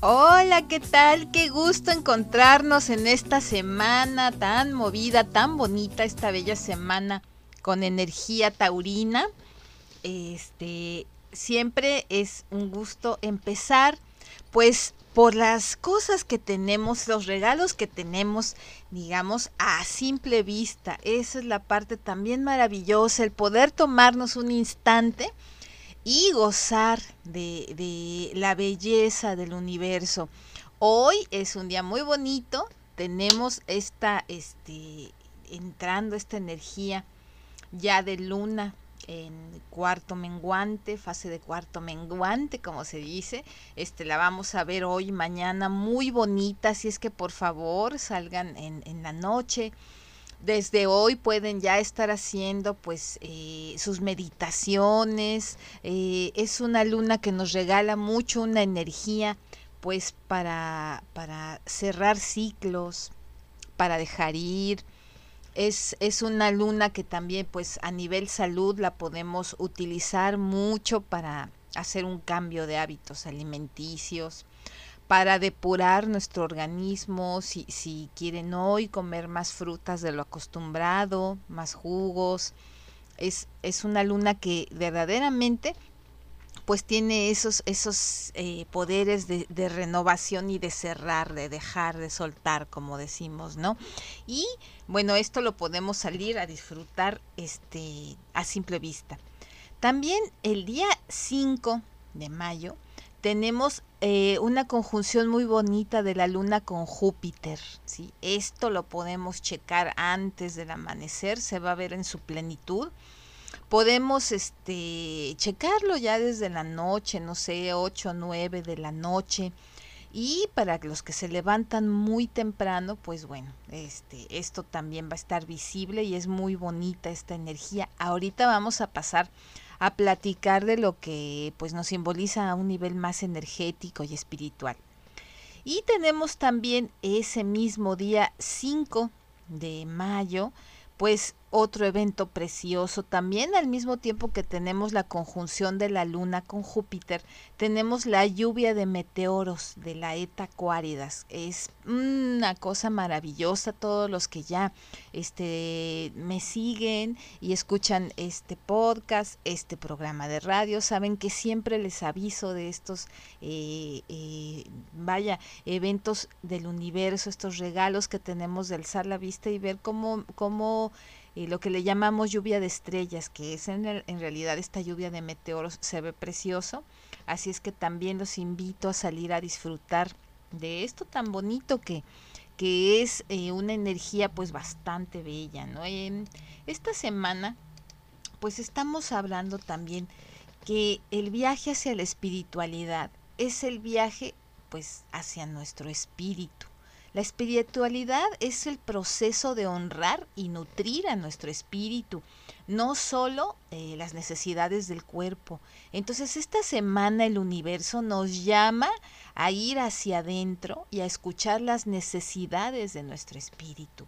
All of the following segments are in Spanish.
Hola, ¿qué tal? Qué gusto encontrarnos en esta semana tan movida, tan bonita, esta bella semana con energía taurina. Este, siempre es un gusto empezar pues por las cosas que tenemos, los regalos que tenemos, digamos, a simple vista. Esa es la parte también maravillosa, el poder tomarnos un instante y gozar de, la belleza del universo. Hoy es un día muy bonito, tenemos esta, este, entrando esta energía ya de luna en cuarto menguante, fase de cuarto menguante, como se dice. Este la vamos a ver hoy, mañana, muy bonita, así es que por favor salgan en, en la noche desde hoy pueden ya estar haciendo pues eh, sus meditaciones. Eh, es una luna que nos regala mucho una energía pues para, para cerrar ciclos, para dejar ir. Es, es, una luna que también pues a nivel salud la podemos utilizar mucho para hacer un cambio de hábitos alimenticios para depurar nuestro organismo, si, si quieren hoy comer más frutas de lo acostumbrado, más jugos. Es, es una luna que verdaderamente pues tiene esos, esos eh, poderes de, de, renovación y de cerrar, de dejar, de soltar, como decimos, ¿no? Y bueno, esto lo podemos salir a disfrutar este, a simple vista. También el día 5 de mayo tenemos eh, una conjunción muy bonita de la luna con Júpiter. ¿sí? Esto lo podemos checar antes del amanecer, se va a ver en su plenitud. Podemos este, checarlo ya desde la noche, no sé, 8 o 9 de la noche. Y para los que se levantan muy temprano, pues bueno, este, esto también va a estar visible y es muy bonita esta energía. Ahorita vamos a pasar a platicar de lo que pues nos simboliza a un nivel más energético y espiritual. Y tenemos también ese mismo día 5 de mayo, pues otro evento precioso. También al mismo tiempo que tenemos la conjunción de la luna con Júpiter, tenemos la lluvia de meteoros de la Eta Cuáridas. Es una cosa maravillosa. Todos los que ya este, me siguen y escuchan este podcast, este programa de radio, saben que siempre les aviso de estos, eh, eh, vaya, eventos del universo, estos regalos que tenemos de alzar la vista y ver cómo, cómo y lo que le llamamos lluvia de estrellas, que es en, en, realidad esta lluvia de meteoros, se ve precioso. Así es que también los invito a salir a disfrutar de esto tan bonito que, que es eh, una energía pues bastante bella. ¿no? esta semana pues estamos hablando también que el viaje hacia la espiritualidad es el viaje pues hacia nuestro espíritu. La espiritualidad es el proceso de honrar y nutrir a nuestro espíritu, no solo eh, las necesidades del cuerpo. Entonces esta semana el universo nos llama a ir hacia adentro y a escuchar las necesidades de nuestro espíritu.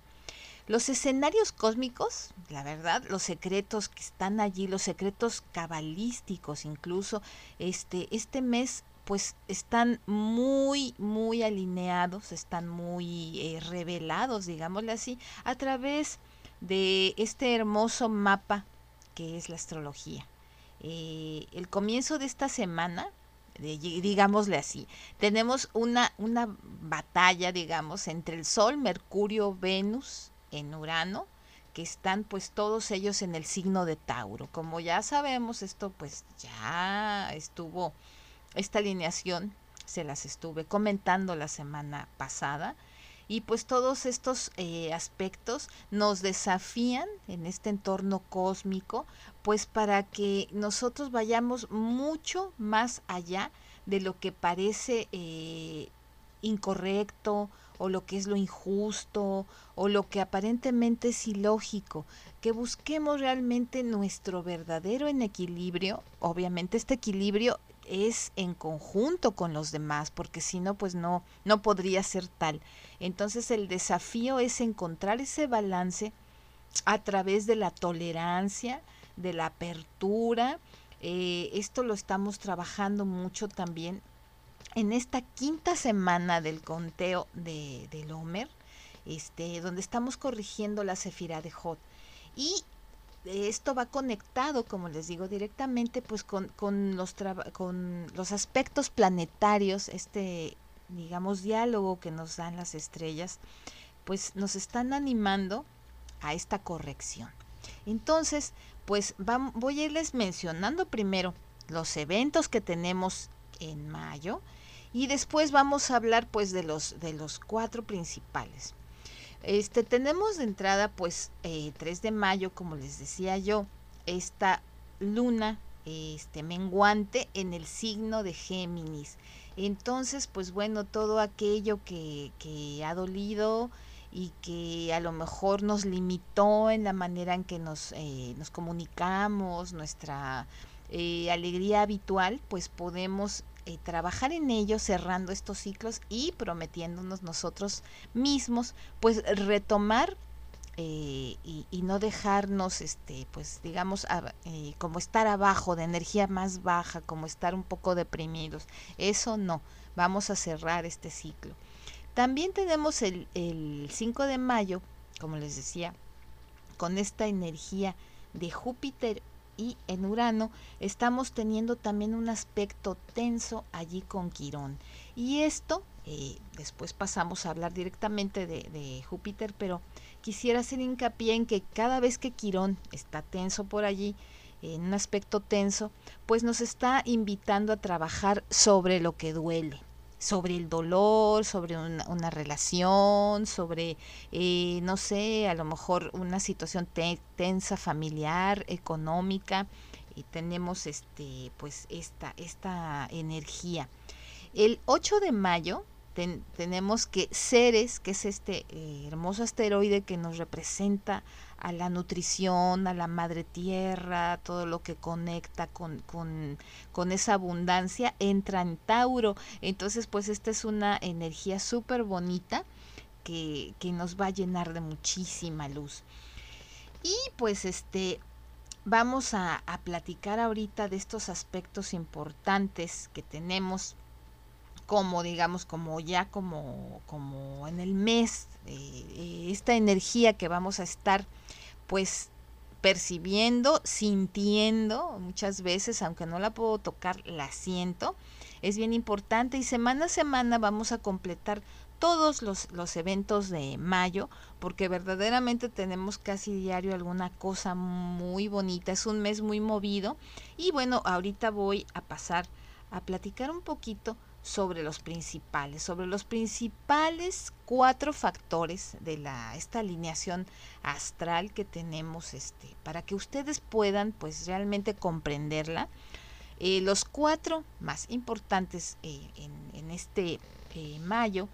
Los escenarios cósmicos, la verdad, los secretos que están allí, los secretos cabalísticos incluso, este, este mes pues están muy, muy alineados, están muy eh, revelados, digámosle así, a través de este hermoso mapa que es la astrología. Eh, el comienzo de esta semana, digámosle así, tenemos una, una batalla, digamos, entre el Sol, Mercurio, Venus en Urano, que están pues todos ellos en el signo de Tauro. Como ya sabemos, esto pues ya estuvo esta alineación se las estuve comentando la semana pasada y pues todos estos eh, aspectos nos desafían en este entorno cósmico pues para que nosotros vayamos mucho más allá de lo que parece eh, incorrecto o lo que es lo injusto o lo que aparentemente es ilógico, que busquemos realmente nuestro verdadero en equilibrio. Obviamente este equilibrio es en conjunto con los demás, porque si no, pues no, no podría ser tal. Entonces el desafío es encontrar ese balance a través de la tolerancia, de la apertura. Eh, esto lo estamos trabajando mucho también en esta quinta semana del conteo de, del Homer, este, donde estamos corrigiendo la cefira de Jot. Y esto va conectado, como les digo, directamente pues con, con, los, con los aspectos planetarios, este, digamos, diálogo que nos dan las estrellas, pues nos están animando a esta corrección. Entonces, pues voy a irles mencionando primero los eventos que tenemos en mayo y después vamos a hablar pues de los de los cuatro principales. Este tenemos de entrada pues 3 eh, de mayo, como les decía yo, esta luna este menguante en el signo de Géminis. Entonces, pues bueno, todo aquello que, que ha dolido, y que a lo mejor nos limitó en la manera en que nos, eh, nos comunicamos, nuestra eh, alegría habitual, pues podemos eh, trabajar en ello cerrando estos ciclos y prometiéndonos nosotros mismos, pues retomar y, y, no dejarnos, este, pues digamos, como estar abajo, de energía más baja, como estar un poco deprimidos. Eso no, vamos a cerrar este ciclo. También tenemos el, 5 de mayo, como les decía, con esta energía de Júpiter y en Urano, estamos teniendo también un aspecto tenso allí con Quirón. Y esto, eh, después pasamos a hablar directamente de, de, Júpiter, pero quisiera hacer hincapié en que cada vez que Quirón está tenso por allí, en un aspecto tenso, pues nos está invitando a trabajar sobre lo que duele sobre el dolor, sobre una, relación, sobre, eh, no sé, a lo mejor una situación tensa familiar, económica, y tenemos este, pues esta, esta energía. El 8 de mayo tenemos que Ceres, que es este eh, hermoso asteroide que nos representa a la nutrición, a la madre tierra, todo lo que conecta con, con, esa abundancia, entra en Tauro. Entonces, pues esta es una energía súper bonita que, que nos va a llenar de muchísima luz. Y pues este, vamos a, a, platicar ahorita de estos aspectos importantes que tenemos como digamos como ya como como en el mes eh, esta energía que vamos a estar pues percibiendo, sintiendo muchas veces, aunque no la puedo tocar, la siento. Es bien importante y semana a semana vamos a completar todos los, los eventos de mayo, porque verdaderamente tenemos casi diario alguna cosa muy bonita. Es un mes muy movido. Y bueno, ahorita voy a pasar a platicar un poquito sobre los principales, sobre los principales cuatro factores de la, esta alineación astral que tenemos este, para que ustedes puedan pues realmente comprenderla. Eh, los cuatro más importantes eh, en, este eh, mayo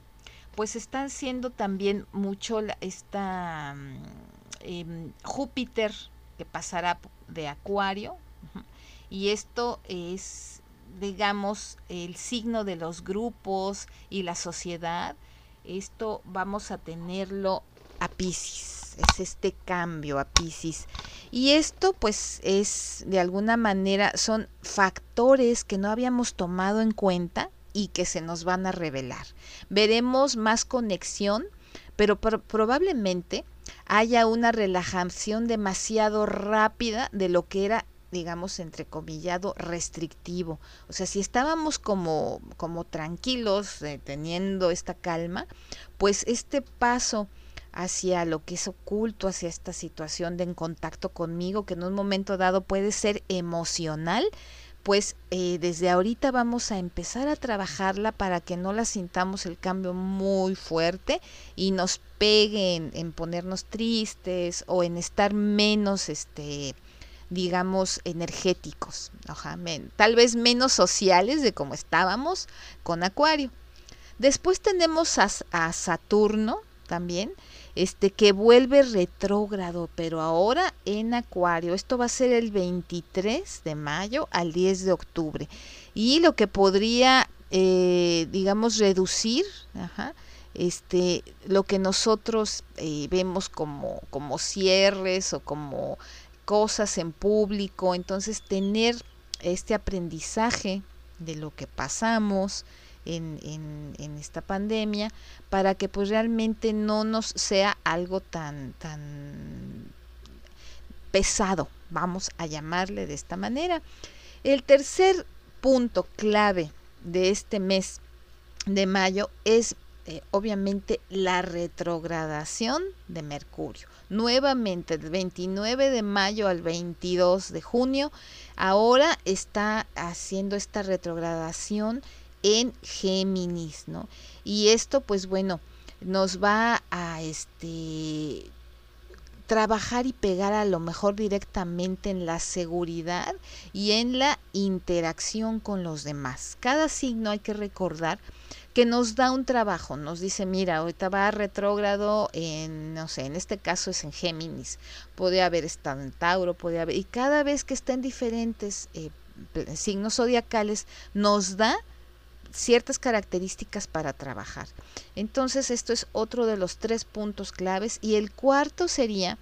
pues están siendo también mucho esta mm, em, Júpiter que pasará de Acuario y esto es digamos, el signo de los grupos y la sociedad, esto vamos a tenerlo a Pisces, es este cambio a Pisces. Y esto pues es de alguna manera, son factores que no habíamos tomado en cuenta y que se nos van a revelar. Veremos más conexión, pero probablemente haya una relajación demasiado rápida de lo que era digamos, entrecomillado, restrictivo. O sea, si estábamos como, como tranquilos, eh, teniendo esta calma, pues este paso hacia lo que es oculto, hacia esta situación de en contacto conmigo, que en un momento dado puede ser emocional, pues eh, desde ahorita vamos a empezar a trabajarla para que no la sintamos el cambio muy fuerte y nos pegue en, en ponernos tristes o en estar menos este digamos, energéticos, tal vez menos sociales de como estábamos con Acuario. Después tenemos a, Saturno también, este que vuelve retrógrado, pero ahora en Acuario. Esto va a ser el 23 de mayo al 10 de octubre. Y lo que podría, eh, digamos, reducir, este, lo que nosotros eh, vemos como, como cierres o como cosas en público, entonces tener este aprendizaje de lo que pasamos, en, en, esta pandemia para que pues realmente no nos sea algo tan, tan pesado, vamos a llamarle de esta manera. El tercer punto clave de este mes de mayo es eh, obviamente la retrogradación de Mercurio. Nuevamente, del 29 de mayo al 22 de junio, ahora está haciendo esta retrogradación en Géminis, ¿no? Y esto, pues bueno, nos va a este trabajar y pegar a lo mejor directamente en la seguridad y en la interacción con los demás. Cada signo hay que recordar que nos da un trabajo, nos dice, mira, ahorita va retrógrado en, no sé, en este caso es en Géminis, puede haber estado en Tauro, puede haber, y cada vez que está en diferentes eh, signos zodiacales, nos da ciertas características para trabajar. Entonces, esto es otro de los tres puntos claves. Y el cuarto sería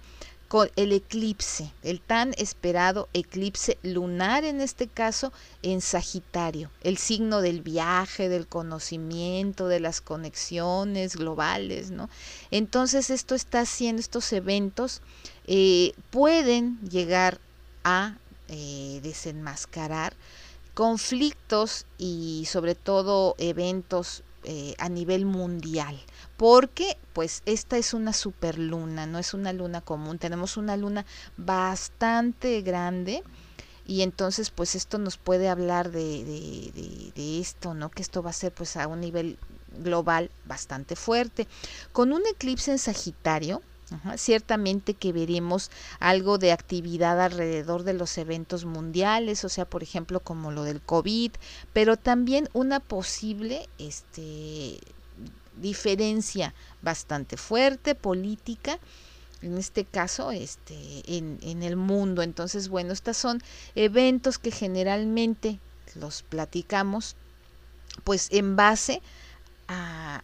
con el eclipse, el tan esperado eclipse lunar en este caso en Sagitario, el signo del viaje, del conocimiento, de las conexiones globales, ¿no? Entonces esto está haciendo, estos eventos eh, pueden llegar a eh, desenmascarar conflictos y sobre todo eventos eh, a nivel mundial porque pues esta es una superluna, no es una luna común, tenemos una luna bastante grande y entonces pues esto nos puede hablar de, de, de, esto, ¿no? Que esto va a ser pues a un nivel global bastante fuerte. Con un eclipse en Sagitario, Ciertamente que veremos algo de actividad alrededor de los eventos mundiales, o sea, por ejemplo, como lo del COVID, pero también una posible este, diferencia bastante fuerte política en este caso este en, en el mundo. Entonces bueno estos son eventos que generalmente los platicamos pues en base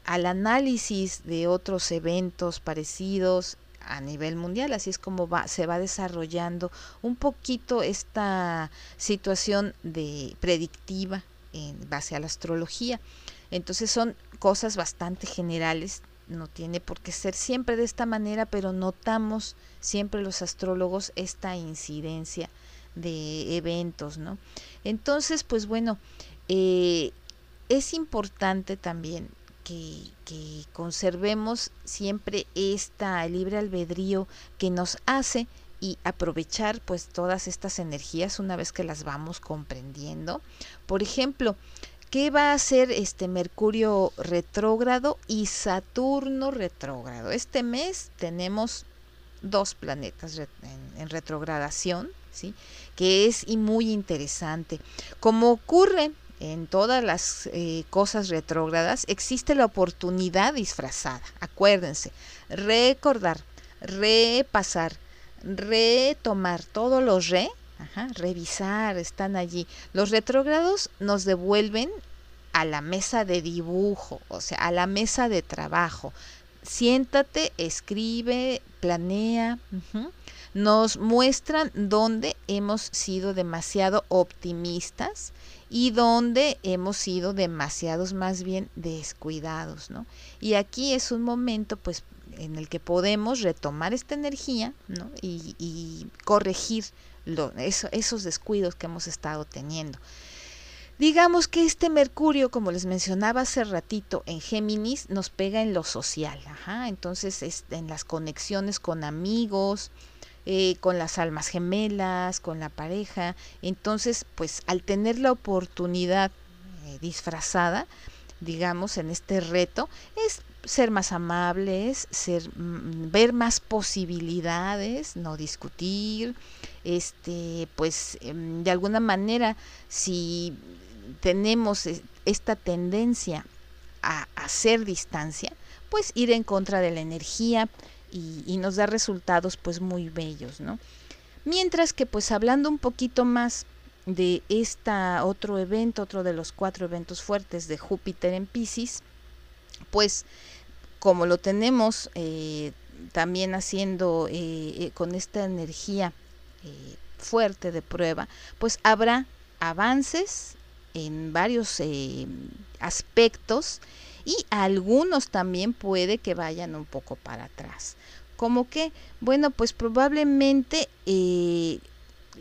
al análisis de otros eventos parecidos a nivel mundial, así es como va, se va desarrollando un poquito esta situación de predictiva en base a la astrología. Entonces son cosas bastante generales, no tiene por qué ser siempre de esta manera, pero notamos siempre los astrólogos esta incidencia de eventos, ¿no? Entonces, pues bueno, eh, es importante también que, conservemos siempre esta libre albedrío que nos hace y aprovechar pues todas estas energías una vez que las vamos comprendiendo. Por ejemplo, ¿qué va a hacer este Mercurio retrógrado y Saturno retrógrado? Este mes tenemos dos planetas en, retrogradación, ¿sí? que es muy interesante. Como ocurre en todas las eh, cosas retrógradas existe la oportunidad disfrazada. Acuérdense, recordar, repasar, retomar todos los re, revisar, están allí. Los retrógrados nos devuelven a la mesa de dibujo, o sea, a la mesa de trabajo. Siéntate, escribe, planea. Nos muestran dónde hemos sido demasiado optimistas y donde hemos sido demasiados más bien descuidados, ¿no? Y aquí es un momento pues en el que podemos retomar esta energía y, corregir esos descuidos que hemos estado teniendo. Digamos que este Mercurio, como les mencionaba hace ratito, en Géminis nos pega en lo social, entonces es en las conexiones con amigos, eh, con las almas gemelas, con la pareja. Entonces, pues al tener la oportunidad eh, disfrazada, digamos, en este reto, es ser más amables, ser, mm, ver más posibilidades, no discutir, este, pues em, de alguna manera, si tenemos esta tendencia a hacer distancia, pues ir en contra de la energía y, nos da resultados pues muy bellos, ¿no? Mientras que pues hablando un poquito más de este otro evento, otro de los cuatro eventos fuertes de Júpiter en Pisces, pues como lo tenemos eh, también haciendo eh, eh, con esta energía fuerte de prueba, pues habrá avances en varios aspectos y algunos también puede que vayan un poco para atrás. Como que, bueno, pues probablemente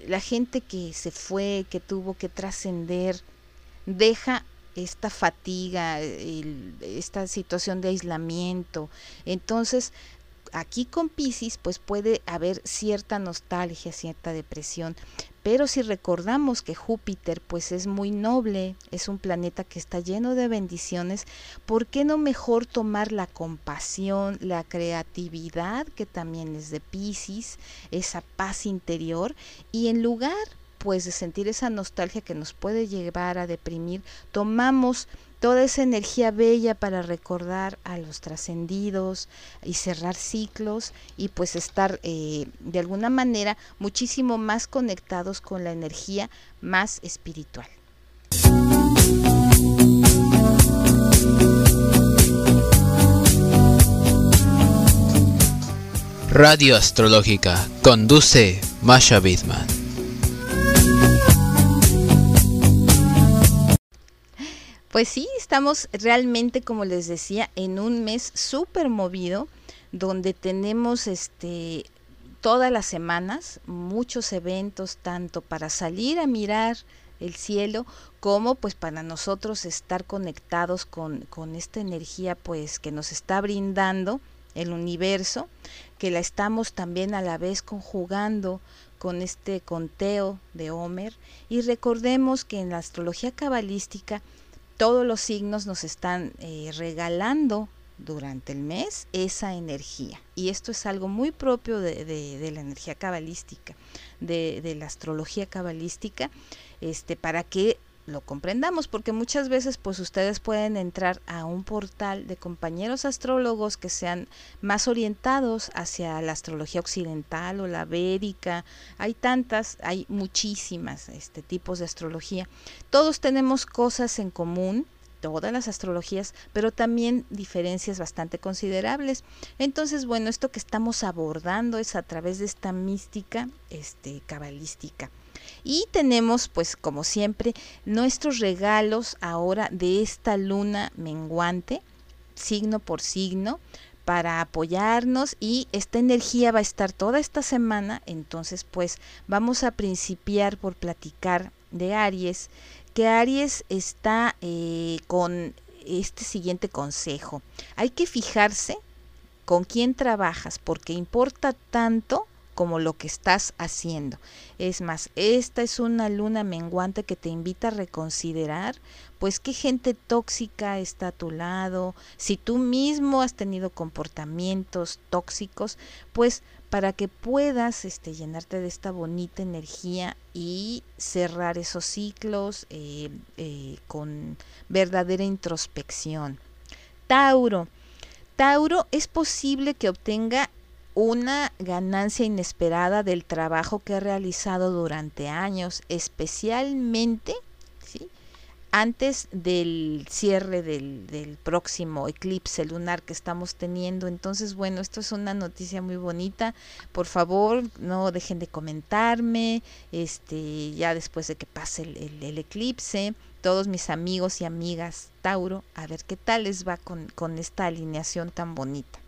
la gente que se fue, que tuvo que trascender, deja esta fatiga, esta situación de aislamiento. Entonces, aquí con Pisces, pues puede haber cierta nostalgia, cierta depresión. Pero si recordamos que Júpiter pues es muy noble, es un planeta que está lleno de bendiciones, ¿por qué no mejor tomar la compasión, la creatividad que también es de Pisces, esa paz interior y en lugar pues de sentir esa nostalgia que nos puede llevar a deprimir, tomamos toda esa energía bella para recordar a los trascendidos y cerrar ciclos y pues estar eh, de alguna manera muchísimo más conectados con la energía más espiritual. Radio Astrológica conduce Masha Bidman. Pues sí, estamos realmente, como les decía, en un mes súper movido, donde tenemos este todas las semanas muchos eventos, tanto para salir a mirar el cielo, como pues para nosotros estar conectados con, con esta energía pues que nos está brindando el universo, que la estamos también a la vez conjugando con este conteo de Homer. Y recordemos que en la astrología cabalística todos los signos nos están eh, regalando durante el mes esa energía. Y esto es algo muy propio de, la energía cabalística, de, de, la astrología cabalística, este, para que lo comprendamos, porque muchas veces pues ustedes pueden entrar a un portal de compañeros astrólogos que sean más orientados hacia la astrología occidental o la védica, hay tantas, hay muchísimas este, tipos de astrología. Todos tenemos cosas en común, todas las astrologías, pero también diferencias bastante considerables. Entonces, bueno, esto que estamos abordando es a través de esta mística este cabalística. Y tenemos, pues como siempre, nuestros regalos ahora de esta luna menguante, signo por signo, para apoyarnos y esta energía va a estar toda esta semana, entonces pues vamos a principiar por platicar de Aries, que Aries está eh, con este siguiente consejo. Hay que fijarse con quién trabajas, porque importa tanto como lo que estás haciendo. Es más, esta es una luna menguante que te invita a reconsiderar, pues qué gente tóxica está a tu lado, si tú mismo has tenido comportamientos tóxicos, pues para que puedas este, llenarte de esta bonita energía y cerrar esos ciclos eh, eh, con verdadera introspección. Tauro. Tauro es posible que obtenga una ganancia inesperada del trabajo que he realizado durante años, especialmente ¿sí? antes del cierre del, próximo eclipse lunar que estamos teniendo. Entonces, bueno, esto es una noticia muy bonita. Por favor, no dejen de comentarme, este, ya después de que pase el, eclipse, todos mis amigos y amigas Tauro, a ver qué tal les va con esta alineación tan bonita.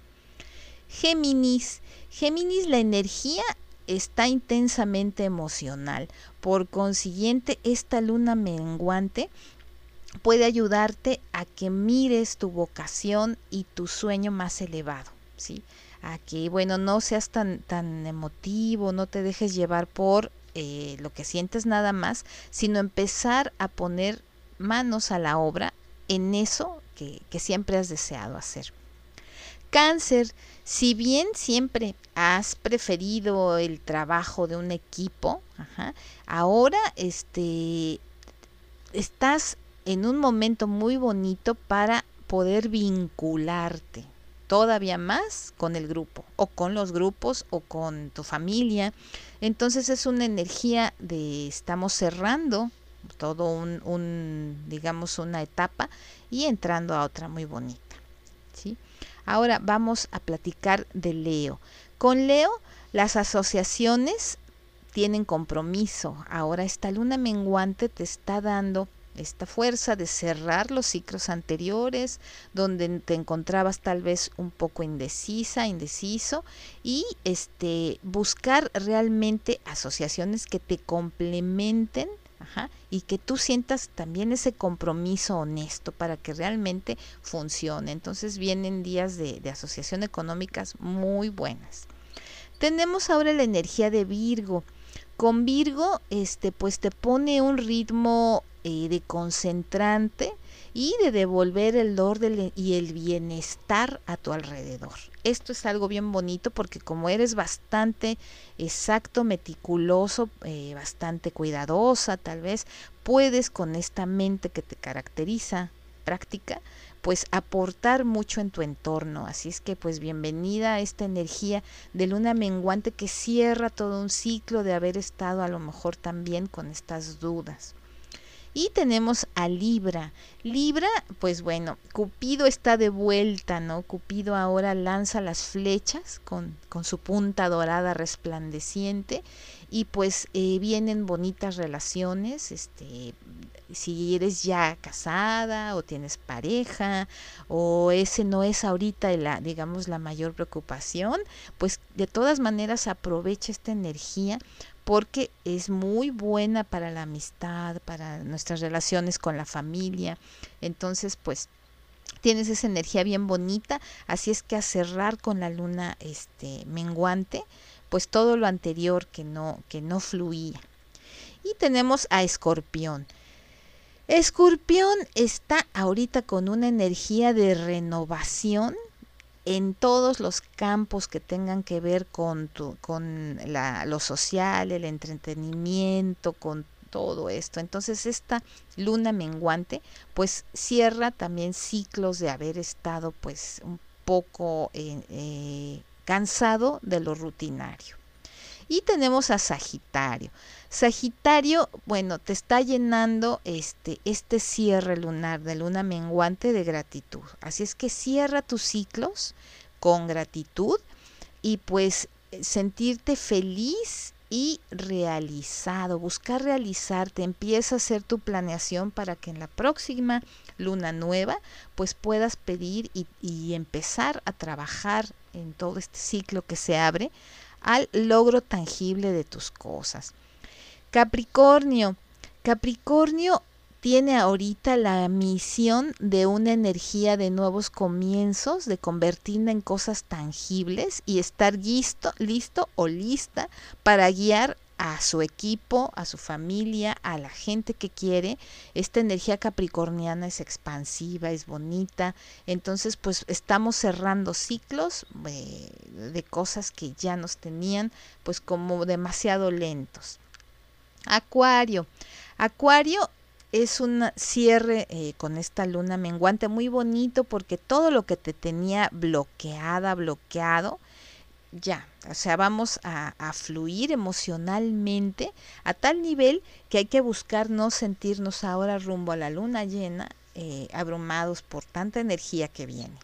Géminis. Géminis, la energía está intensamente emocional. Por consiguiente, esta luna menguante puede ayudarte a que mires tu vocación y tu sueño más elevado, ¿sí? A que, bueno, no seas tan, tan emotivo, no te dejes llevar por eh, lo que sientes nada más, sino empezar a poner manos a la obra en eso que, que siempre has deseado hacer. Cáncer, si bien siempre has preferido el trabajo de un equipo, ahora este, estás en un momento muy bonito para poder vincularte todavía más con el grupo o con los grupos o con tu familia. Entonces es una energía de estamos cerrando todo un, un digamos una etapa y entrando a otra muy bonita. ¿sí? Ahora vamos a platicar de Leo. Con Leo las asociaciones tienen compromiso. Ahora esta luna menguante te está dando esta fuerza de cerrar los ciclos anteriores, donde te encontrabas tal vez un poco indecisa, indeciso, y este buscar realmente asociaciones que te complementen y que tú sientas también ese compromiso honesto para que realmente funcione. Entonces vienen días de, asociación económicas muy buenas. Tenemos ahora la energía de Virgo. Con Virgo, este, pues te pone un ritmo eh, de concentrante y de devolver el orden y el bienestar a tu alrededor. Esto es algo bien bonito porque como eres bastante exacto, meticuloso, eh, bastante cuidadosa tal vez, puedes con esta mente que te caracteriza práctica, pues aportar mucho en tu entorno. Así es que pues bienvenida a esta energía de luna menguante que cierra todo un ciclo de haber estado a lo mejor también con estas dudas. Y tenemos a Libra. Libra, pues bueno, Cupido está de vuelta, ¿no? Cupido ahora lanza las flechas con, con su punta dorada resplandeciente y pues eh, vienen bonitas relaciones, este, si eres ya casada o tienes pareja o ese no es ahorita la, digamos, la mayor preocupación, pues de todas maneras aprovecha esta energía porque es muy buena para la amistad, para nuestras relaciones con la familia. Entonces, pues tienes esa energía bien bonita, así es que a cerrar con la luna este menguante, pues todo lo anterior que no que no fluía. Y tenemos a Escorpión. Escorpión está ahorita con una energía de renovación, en todos los campos que tengan que ver con, tu, con la, lo social, el entretenimiento, con todo esto. Entonces esta luna menguante pues cierra también ciclos de haber estado pues un poco eh, eh, cansado de lo rutinario. Y tenemos a Sagitario. Sagitario, bueno, te está llenando este, este cierre lunar de luna menguante de gratitud. Así es que cierra tus ciclos con gratitud y pues sentirte feliz y realizado, buscar realizarte, empieza a hacer tu planeación para que en la próxima luna nueva pues puedas pedir y, y empezar a trabajar en todo este ciclo que se abre al logro tangible de tus cosas. Capricornio. Capricornio tiene ahorita la misión de una energía de nuevos comienzos, de convertirla en cosas tangibles y estar listo, listo o lista para guiar a su equipo, a su familia, a la gente que quiere. Esta energía capricorniana es expansiva, es bonita. Entonces, pues estamos cerrando ciclos eh, de cosas que ya nos tenían pues como demasiado lentos. Acuario. Acuario es un cierre eh, con esta luna menguante muy bonito porque todo lo que te tenía bloqueada, bloqueado, ya, o sea, vamos a, fluir emocionalmente a tal nivel que hay que buscar no sentirnos ahora rumbo a la luna llena, eh, abrumados por tanta energía que viene.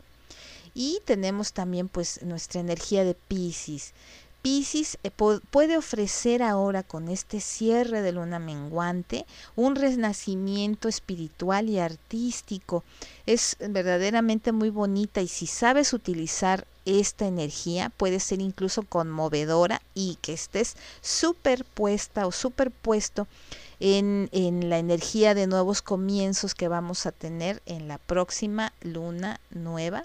Y tenemos también pues nuestra energía de Pisces. Pisces eh, puede ofrecer ahora con este cierre de luna menguante un renacimiento espiritual y artístico. Es verdaderamente muy bonita y si sabes utilizar esta energía puede ser incluso conmovedora y que estés superpuesta o superpuesto en, en la energía de nuevos comienzos que vamos a tener en la próxima luna nueva.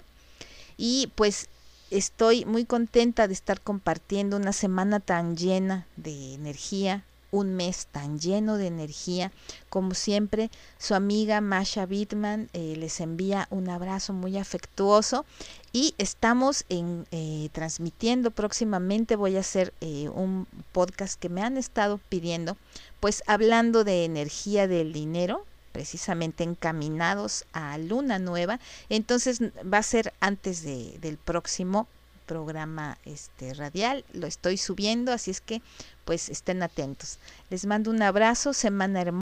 Y pues estoy muy contenta de estar compartiendo una semana tan llena de energía, un mes tan lleno de energía. Como siempre, su amiga Masha Bittman eh, les envía un abrazo muy afectuoso y estamos en, eh, transmitiendo próximamente. Voy a hacer eh, un podcast que me han estado pidiendo, pues hablando de energía del dinero precisamente encaminados a luna nueva. Entonces va a ser antes de, del próximo programa este radial, lo estoy subiendo, así es que pues estén atentos. Les mando un abrazo, semana hermosa